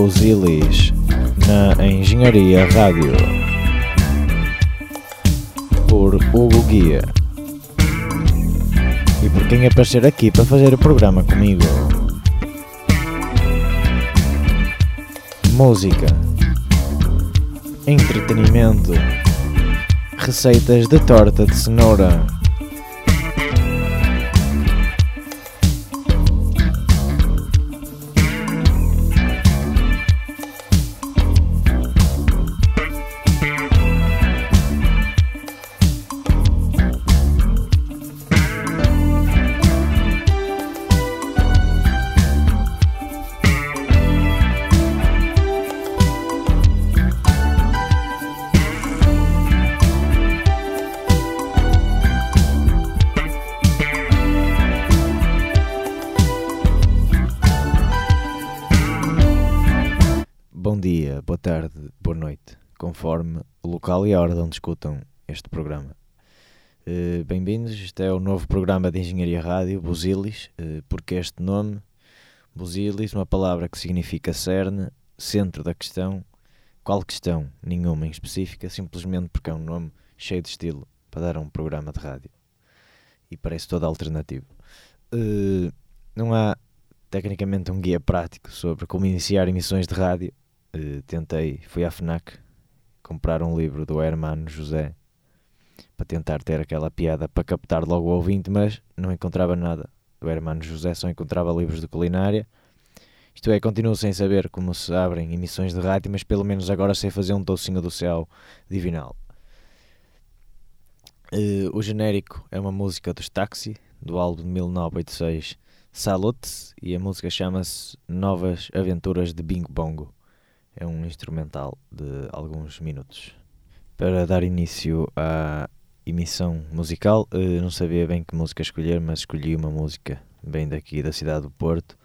Buzilis na Engenharia Rádio por Hugo Guia e por quem aparecer aqui para fazer o programa comigo. Música, entretenimento, receitas de torta de cenoura. Escutam este programa. Eh, Bem-vindos, este é o novo programa de Engenharia Rádio, Buzilis. Eh, porque este nome? Buzilis, uma palavra que significa cerne, centro da questão. Qual questão? Nenhuma em específica, simplesmente porque é um nome cheio de estilo para dar a um programa de rádio. E parece todo alternativo. Eh, não há tecnicamente um guia prático sobre como iniciar emissões de rádio. Eh, tentei, fui à FNAC comprar um livro do Hermano José para tentar ter aquela piada para captar logo o ouvinte, mas não encontrava nada do Hermano José, só encontrava livros de culinária. Isto é, continuo sem saber como se abrem emissões de rádio, mas pelo menos agora sei fazer um docinho do céu divinal. Eh, o genérico é uma música dos Taxi, do álbum de 1986 Salute, e a música chama-se Novas Aventuras de Bing Bongo. É um instrumental de alguns minutos. Para dar início à emissão musical, eh, não sabia bem que música escolher, mas escolhi uma música bem daqui da cidade do Porto,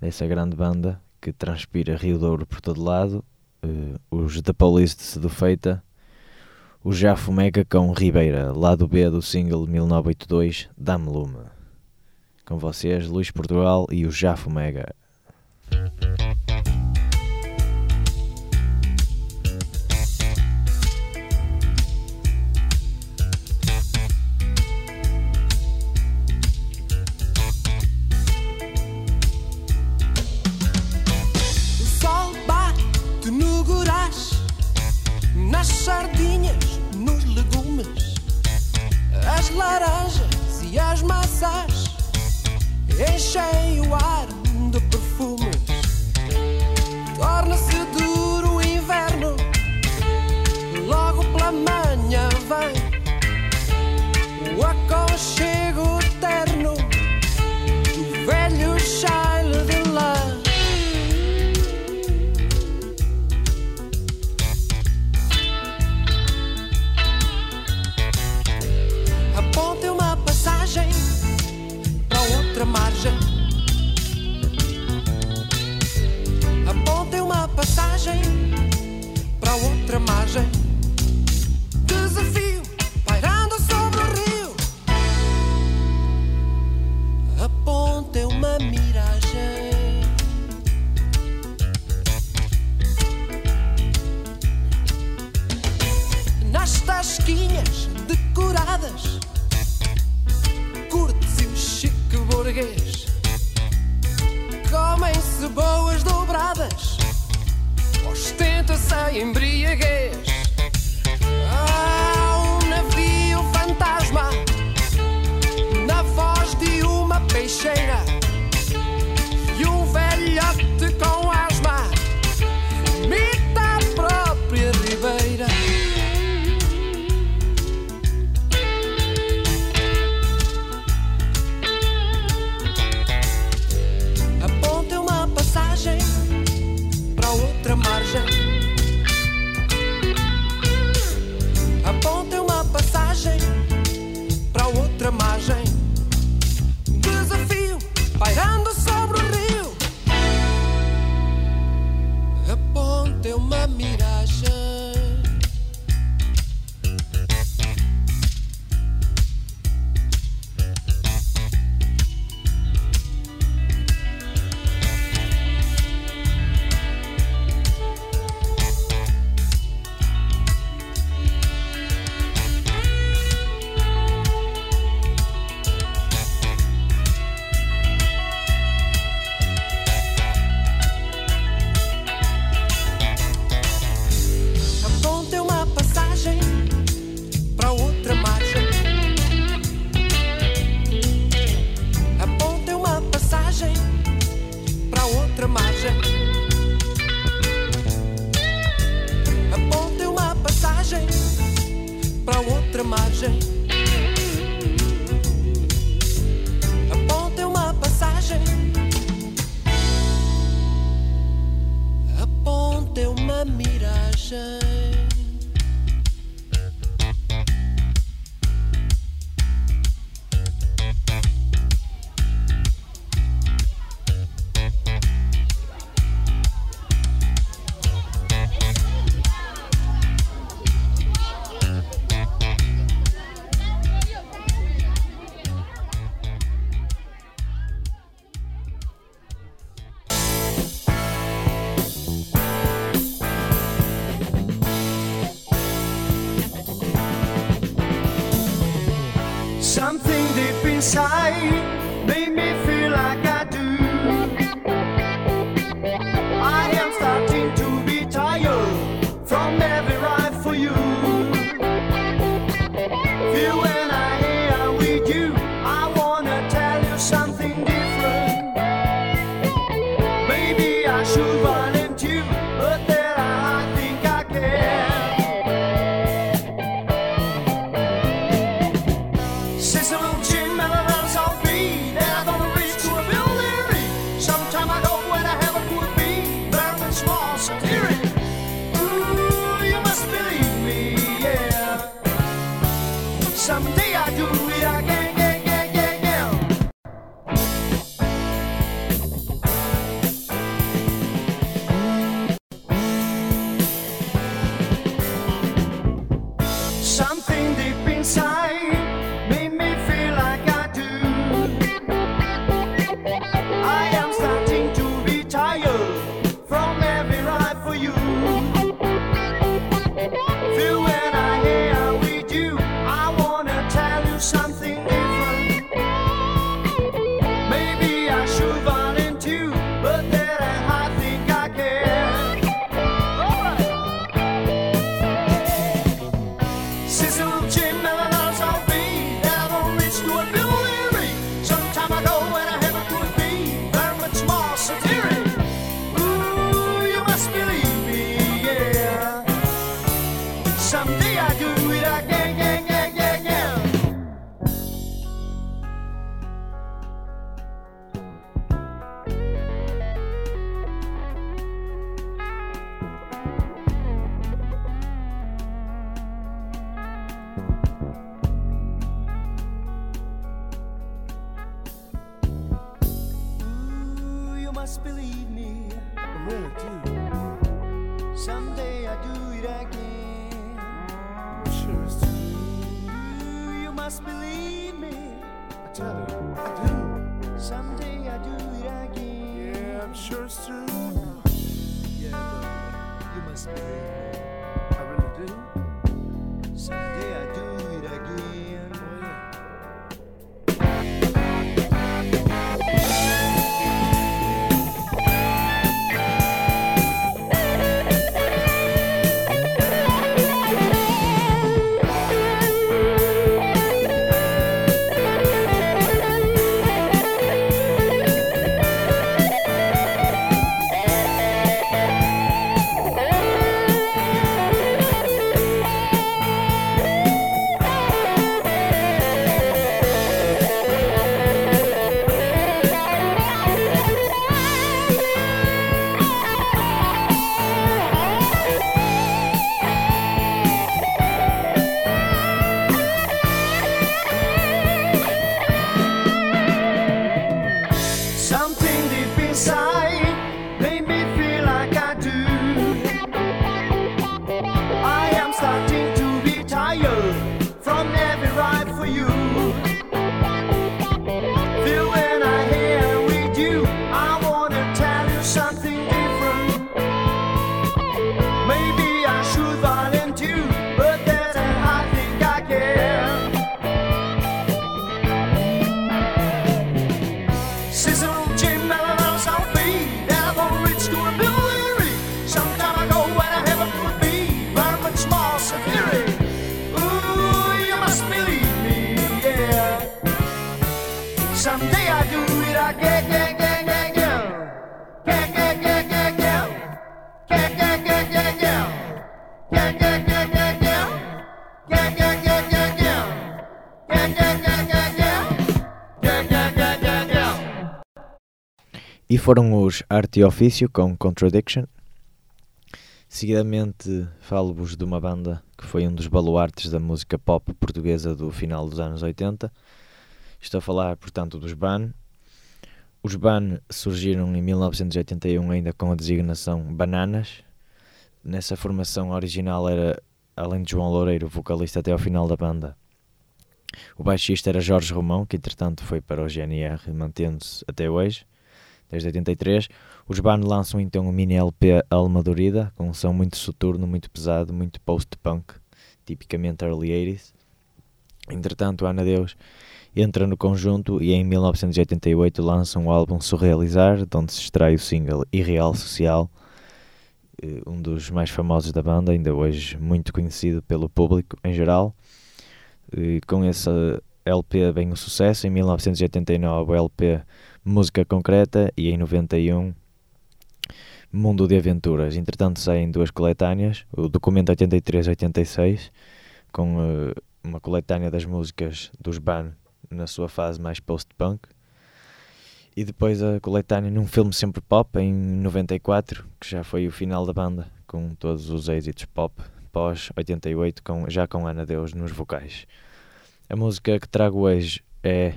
dessa grande banda que transpira Rio Douro por todo lado, eh, os The Police de Sedufeita, o Mega com Ribeira, lado B do single 1982, Dame Lume. Com vocês, Luís Portugal e o Mega. Nas sardinhas, nos legumes, as laranjas e as maçãs. Enchem o ar de perfumes. Torna-se duro o inverno, logo pela manhã vem o aconchego terno do velho chale margem. margem. Aponta uma passagem. Aponta uma miragem. foram os Arte e Ofício com Contradiction. Seguidamente falo-vos de uma banda que foi um dos baluartes da música pop portuguesa do final dos anos 80. Estou a falar, portanto, dos BAN. Os BAN surgiram em 1981 ainda com a designação Bananas. Nessa formação original era, além de João Loureiro, vocalista até ao final da banda, o baixista era Jorge Romão, que entretanto foi para o GNR, mantendo-se até hoje desde 83. Os band lançam então um mini LP Alma Dorida, com um som muito soturno, muito pesado, muito post-punk, tipicamente early 80s. Entretanto, Ana Deus entra no conjunto e em 1988 lança um álbum Surrealizar, de onde se extrai o single Irreal Social, eh, um dos mais famosos da banda, ainda hoje muito conhecido pelo público em geral. Com esse LP bem o sucesso, em 1989 o LP Música Concreta e em 91 Mundo de Aventuras. Entretanto saem duas coletâneas, o Documento 83-86, com uh, uma coletânea das músicas dos Ban na sua fase mais post-punk. E depois a coletânea num filme sempre pop, em 94, que já foi o final da banda, com todos os êxitos pop, pós 88, com, já com Ana Deus nos vocais. A música que trago hoje é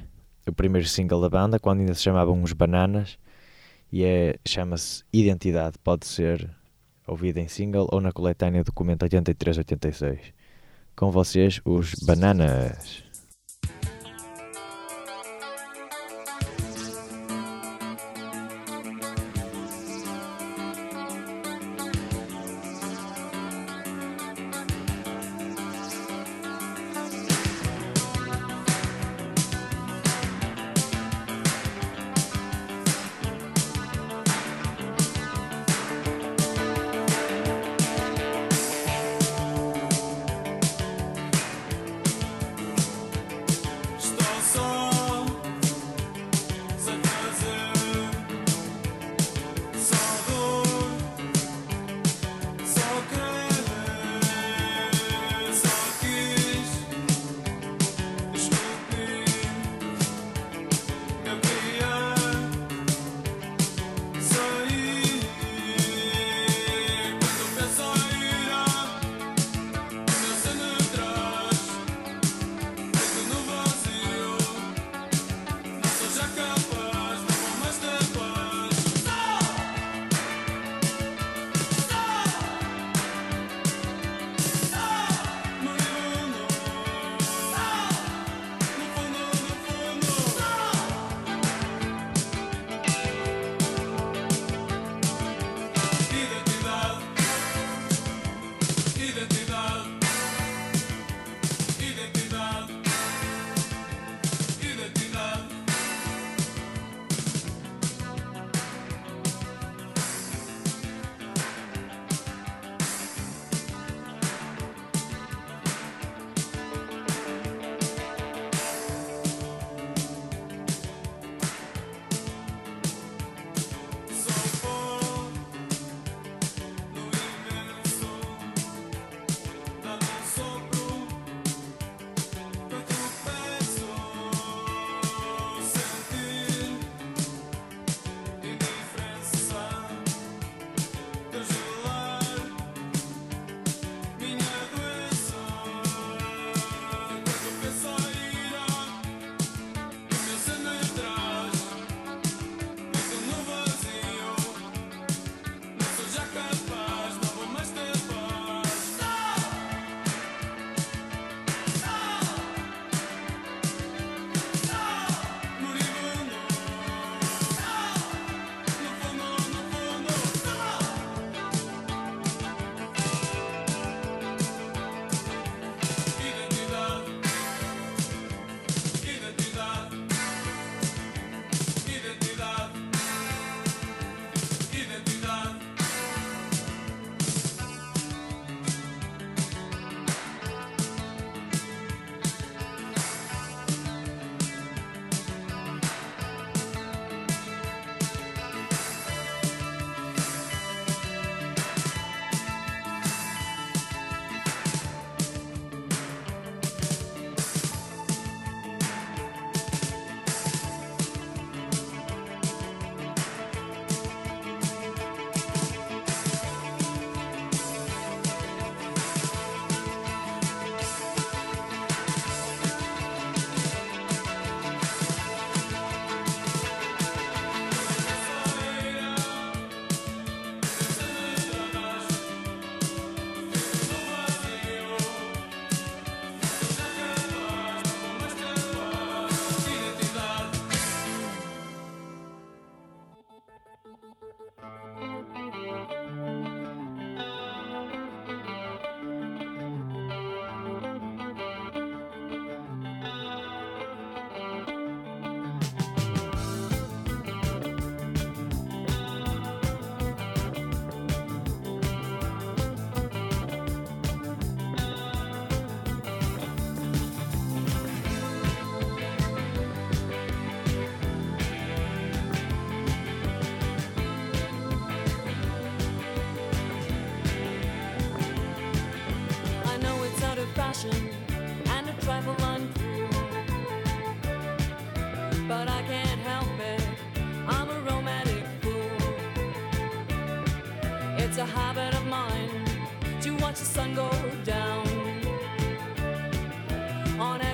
o primeiro single da banda, quando ainda se chamavam Os Bananas, e é, chama-se Identidade. Pode ser ouvida em single ou na coletânea Documento 83-86. Com vocês, os Bananas. On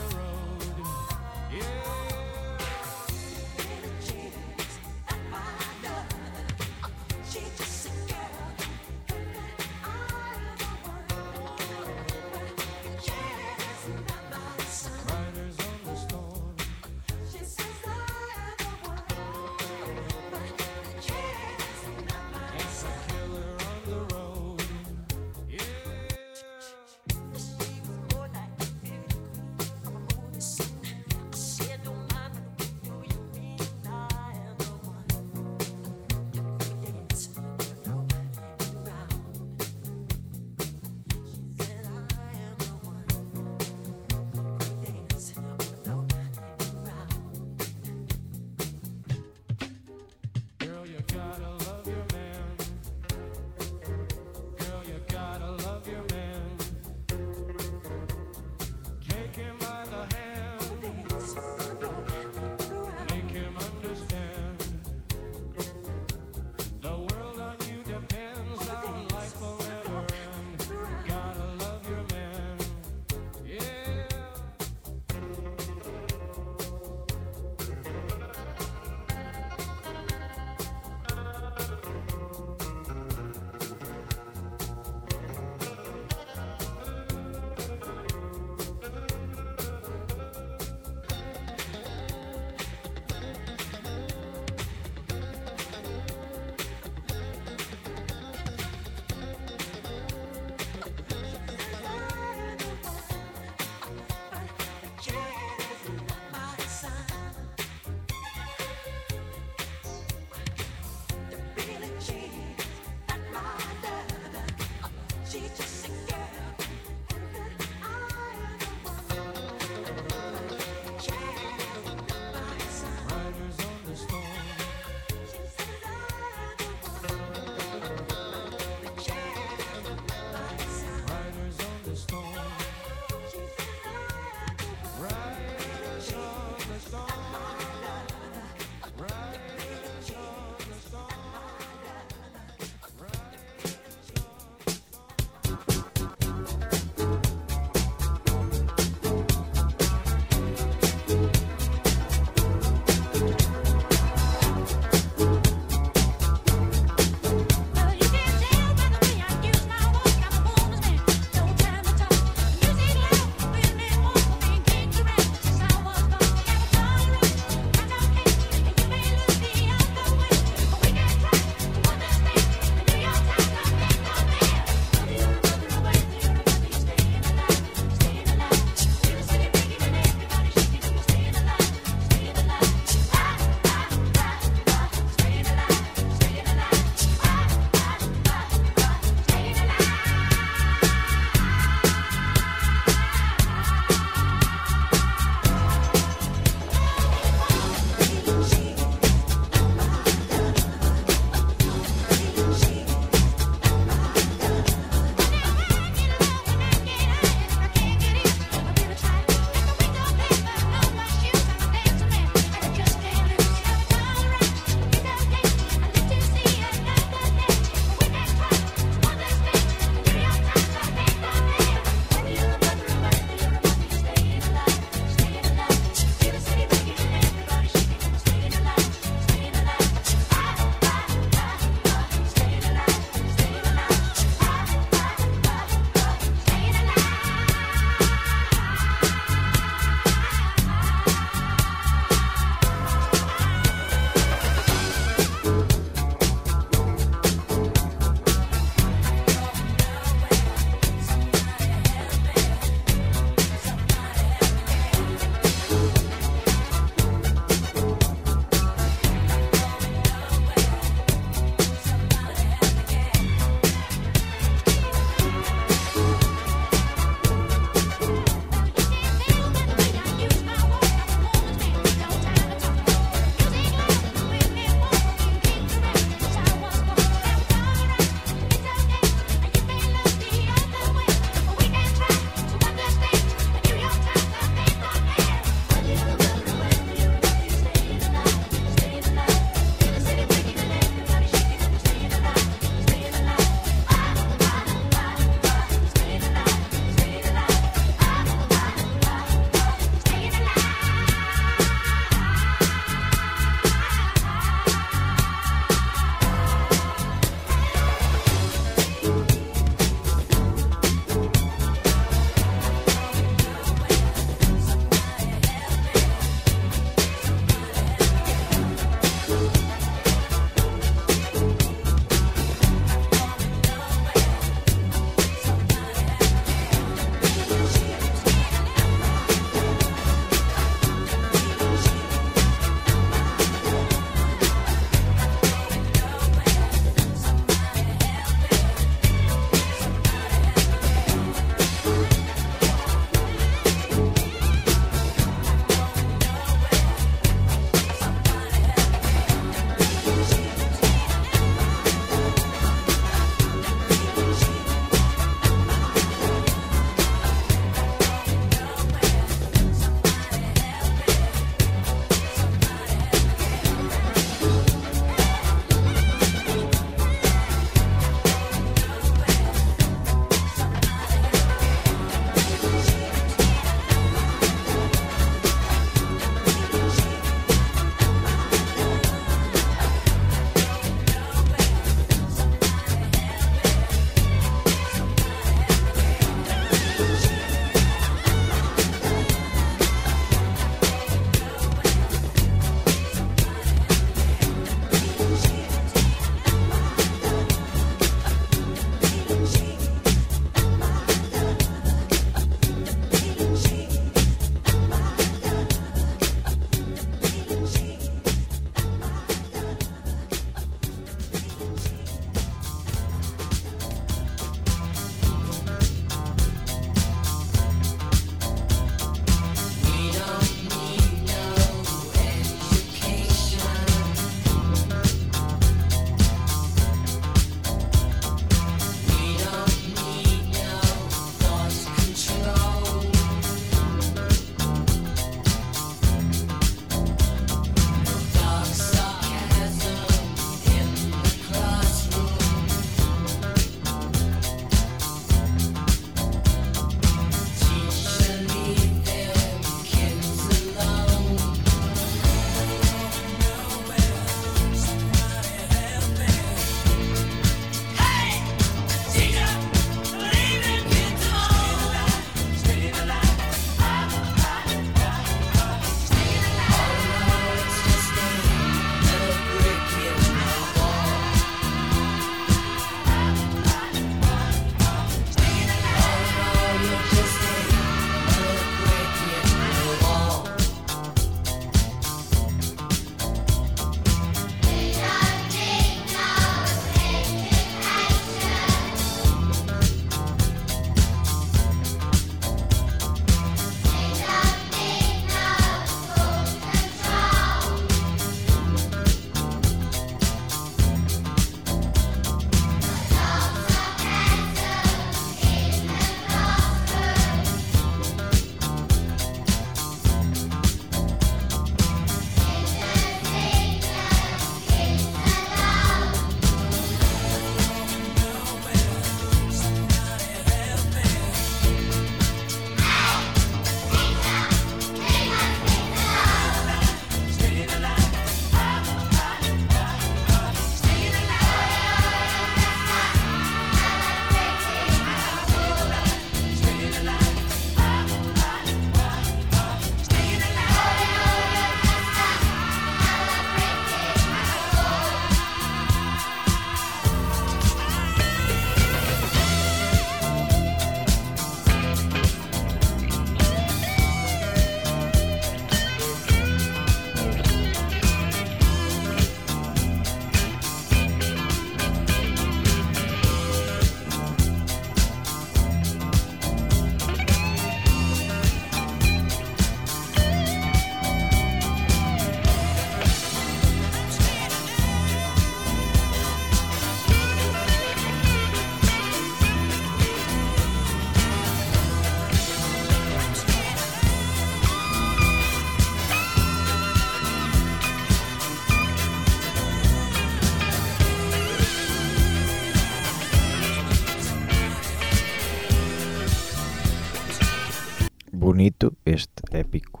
bonito este épico,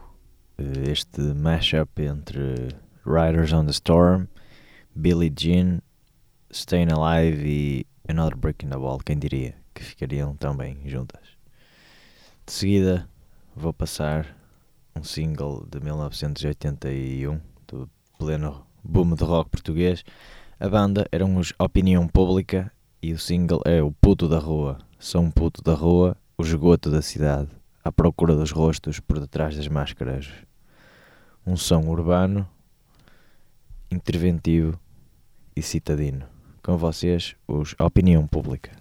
eh, este mashup entre Riders on the Storm, Billie Jean, Staying Alive e Another Break in the Wall. Quem diria que ficariam tão bem juntas? De seguida, vou passar um single de 1981 do pleno boom de rock português. A banda eram os Opinião Pública e o single é O Puto da Rua. Sou um puto da rua, o esgoto da cidade, à procura dos rostos por detrás das máscaras. Um som urbano, interventivo e citadino. Com vocês, os Opinião Pública.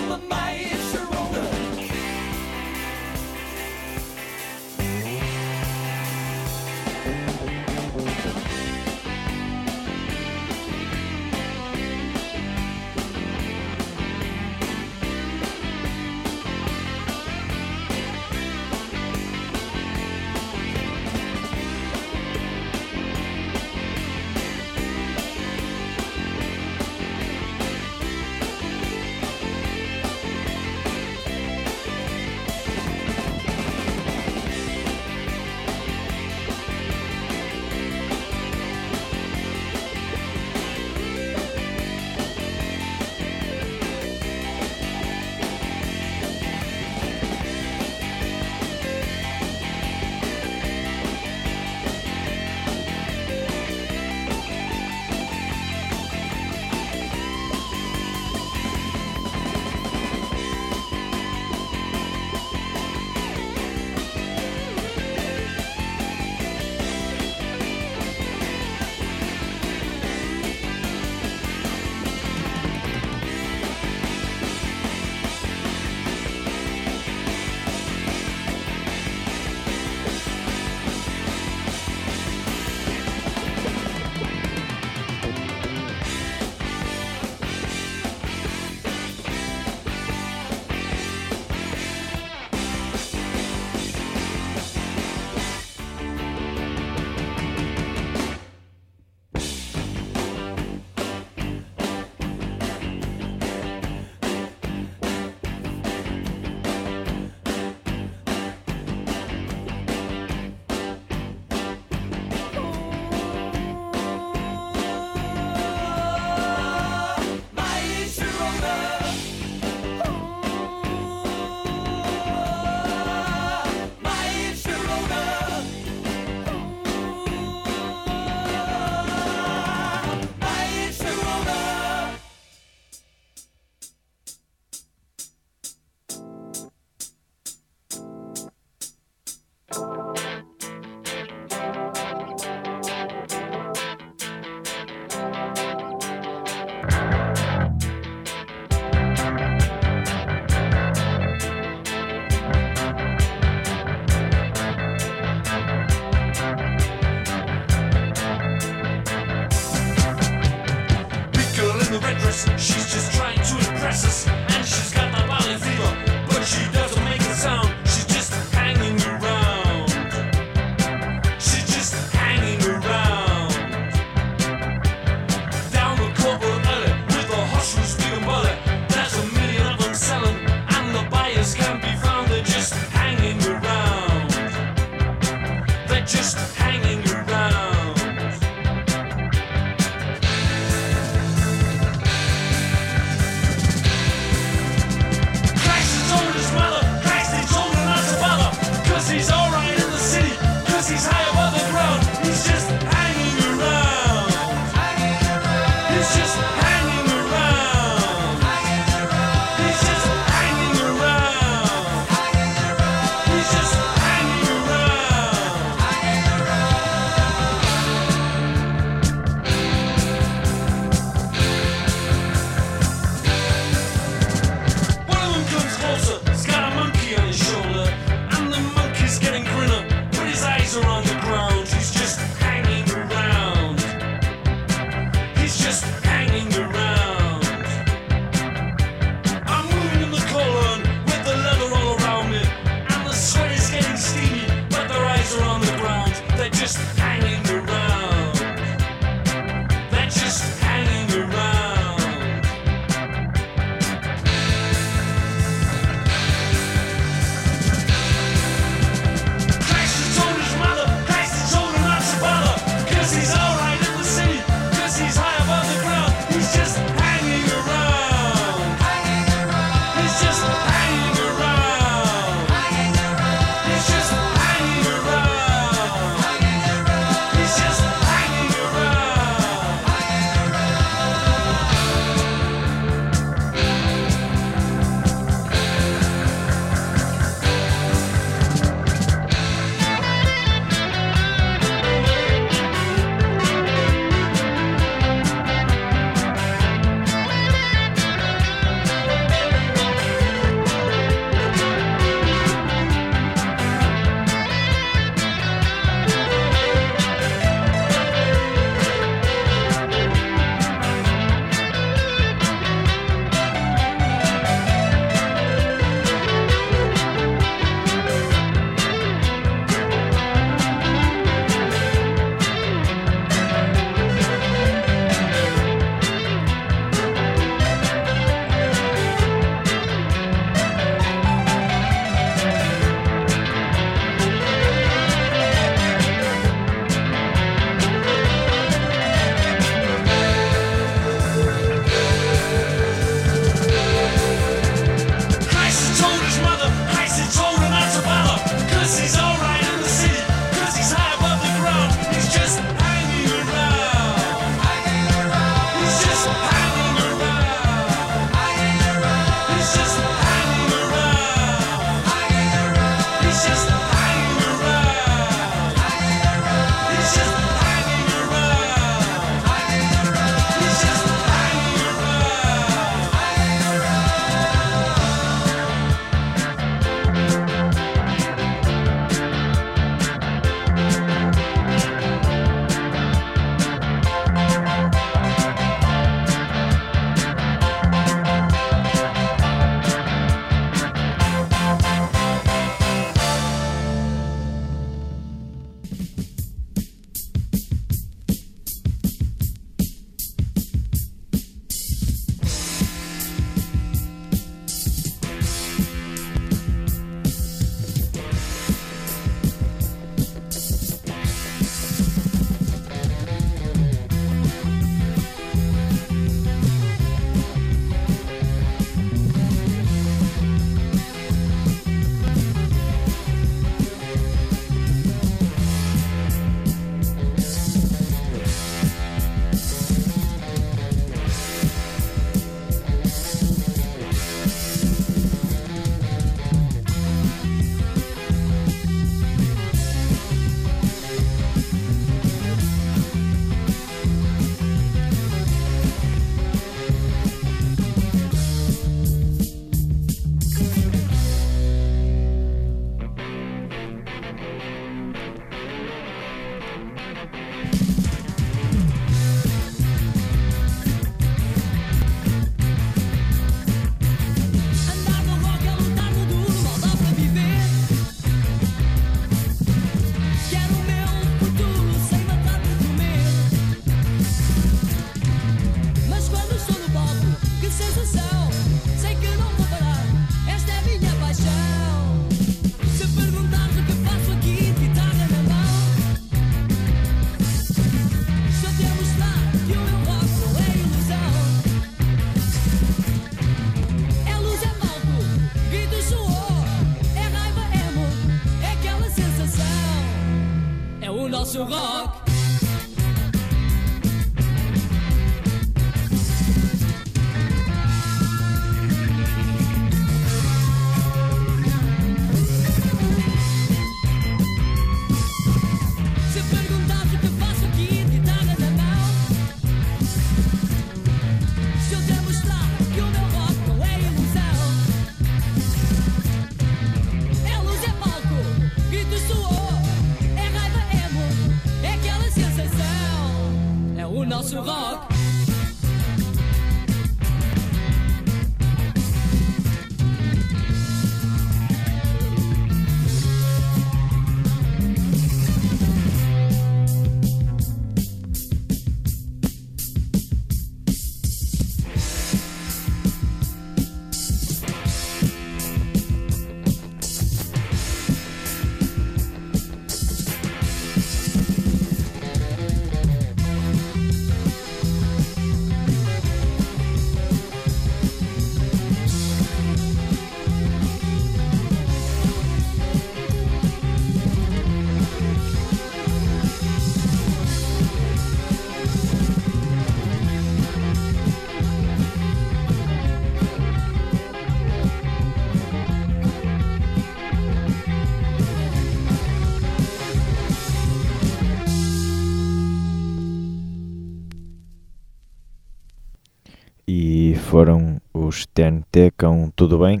TNT com Tudo Bem.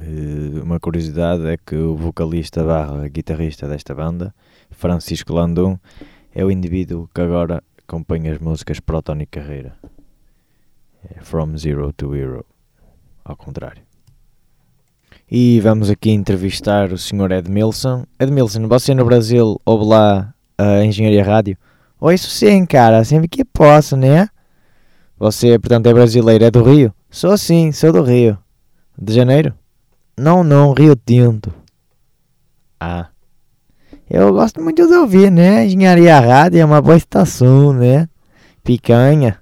Eh, Uma curiosidade é que o vocalista barra guitarrista desta banda, Francisco Landum, é o indivíduo que agora compõe as músicas para Tony Carreira. É From Zero to Hero. Ao contrário. E vamos aqui entrevistar o Sr. Edmilson. Edmilson, você no Brasil ouve lá a Engenharia Rádio? Oh, isso sim, cara, sempre que posso, né? Você, portanto, é brasileiro, é do Rio? Sou sim, sou do Rio. De Janeiro? Não, não, Rio Tinto. Ah. Eu gosto muito de ouvir, né? Engenharia Rádio é uma boa estação, né? Picanha.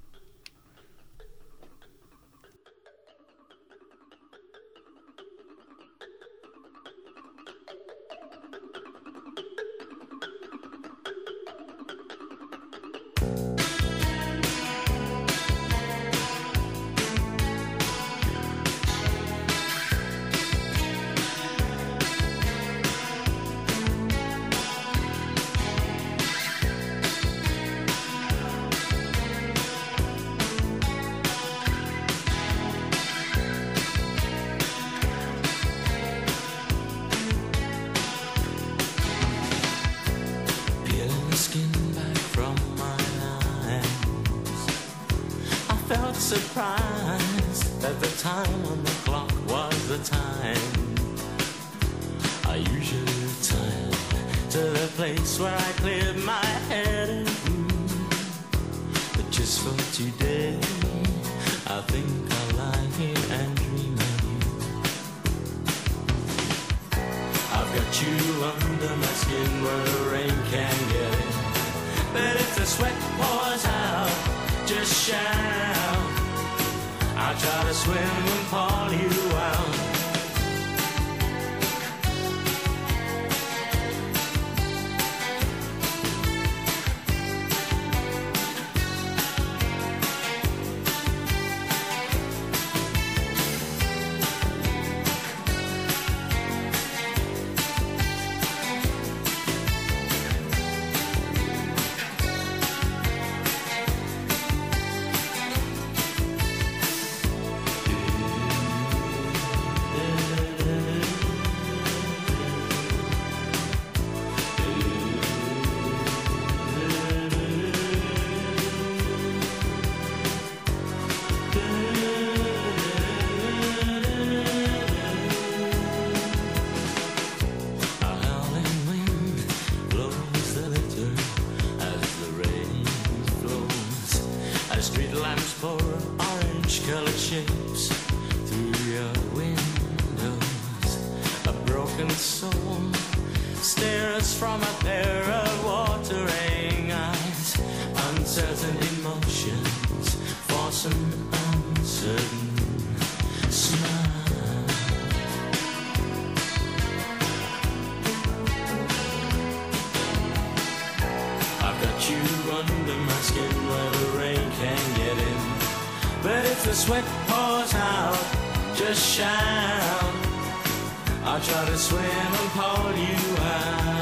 Felt surprised that the time on the clock was the time. I usually return to the place where I cleared my head. But just for today, I think I'll lie here and dream of you. I've got you under my skin where the rain can get in. But if the sweat pours out, just shout. I'll try to swim and pull you out. Sweat pours out, just shout. I'll try to swim and pull you out.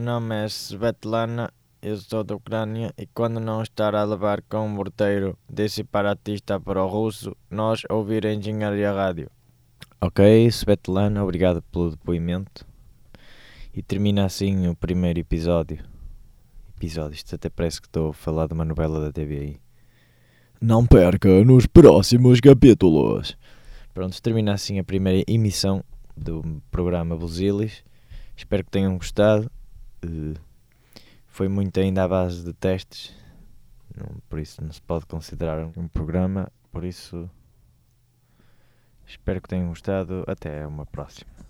Nome é Svetlana, eu sou da Ucrânia e quando não estar a levar com um morteiro de separatista para o russo, nós ouvir a Engenharia Rádio. Ok, Svetlana, obrigado pelo depoimento. E termina assim o primeiro episódio. Episódio, isto até parece que estou a falar de uma novela da TVI. Não perca nos próximos capítulos. Pronto, termina assim a primeira emissão do programa Buzilis. Espero que tenham gostado. Eh, foi muito ainda à base de testes, por isso não se pode considerar um programa. Por isso, espero que tenham gostado. Até uma próxima.